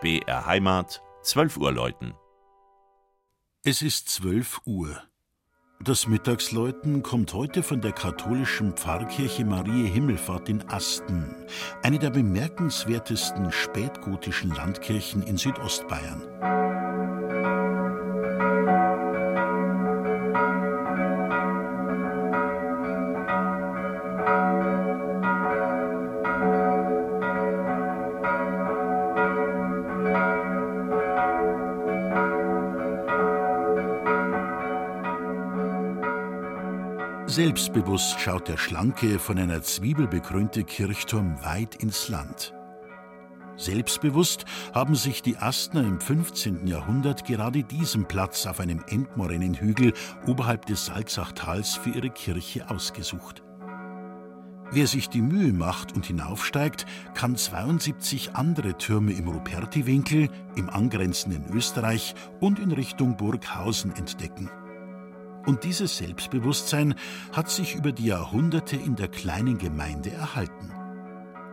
BR Heimat, 12 Uhr läuten. Es ist 12 Uhr. Das Mittagsläuten kommt heute von der katholischen Pfarrkirche Marie Himmelfahrt in Asten, eine der bemerkenswertesten spätgotischen Landkirchen in Südostbayern. Selbstbewusst schaut der schlanke, von einer Zwiebel bekrönte Kirchturm weit ins Land. Selbstbewusst haben sich die Astner im 15. Jahrhundert gerade diesen Platz auf einem Endmorennenhügel oberhalb des Salzachtals für ihre Kirche ausgesucht. Wer sich die Mühe macht und hinaufsteigt, kann 72 andere Türme im Rupertiwinkel, im angrenzenden Österreich und in Richtung Burghausen entdecken. Und dieses Selbstbewusstsein hat sich über die Jahrhunderte in der kleinen Gemeinde erhalten.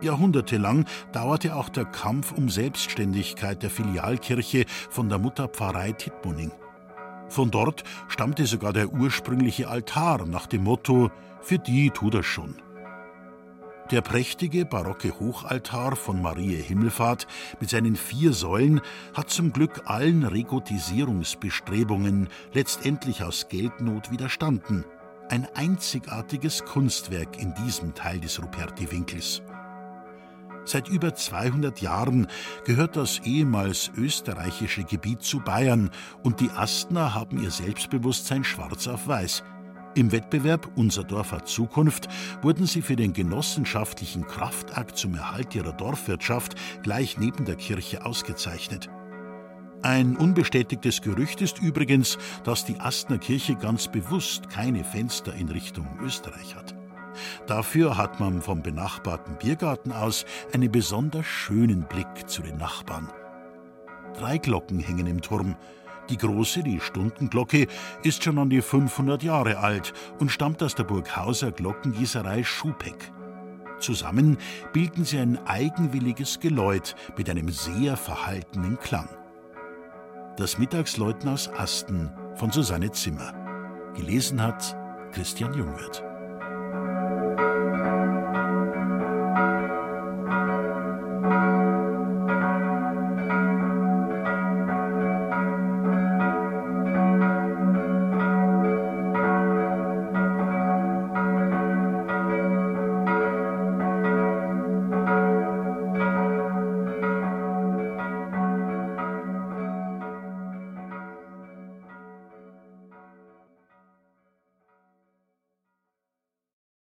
Jahrhundertelang dauerte auch der Kampf um Selbstständigkeit der Filialkirche von der Mutterpfarrei Tittmoning. Von dort stammte sogar der ursprüngliche Altar nach dem Motto: Für die tut er schon. Der prächtige barocke Hochaltar von Marie Himmelfahrt mit seinen vier Säulen hat zum Glück allen Regotisierungsbestrebungen letztendlich aus Geldnot widerstanden. Ein einzigartiges Kunstwerk in diesem Teil des Ruperti-Winkels. Seit über 200 Jahren gehört das ehemals österreichische Gebiet zu Bayern und die Astner haben ihr Selbstbewusstsein schwarz auf weiß – im Wettbewerb Unser Dorf hat Zukunft wurden sie für den genossenschaftlichen Kraftakt zum Erhalt ihrer Dorfwirtschaft gleich neben der Kirche ausgezeichnet. Ein unbestätigtes Gerücht ist übrigens, dass die Astner Kirche ganz bewusst keine Fenster in Richtung Österreich hat. Dafür hat man vom benachbarten Biergarten aus einen besonders schönen Blick zu den Nachbarn. Drei Glocken hängen im Turm, die große, die Stundenglocke, ist schon an die 500 Jahre alt und stammt aus der Burghauser Glockengießerei Schupeck. Zusammen bilden sie ein eigenwilliges Geläut mit einem sehr verhaltenen Klang. Das Mittagsläuten aus Asten von Susanne Zimmer. Gelesen hat Christian Jungwirth.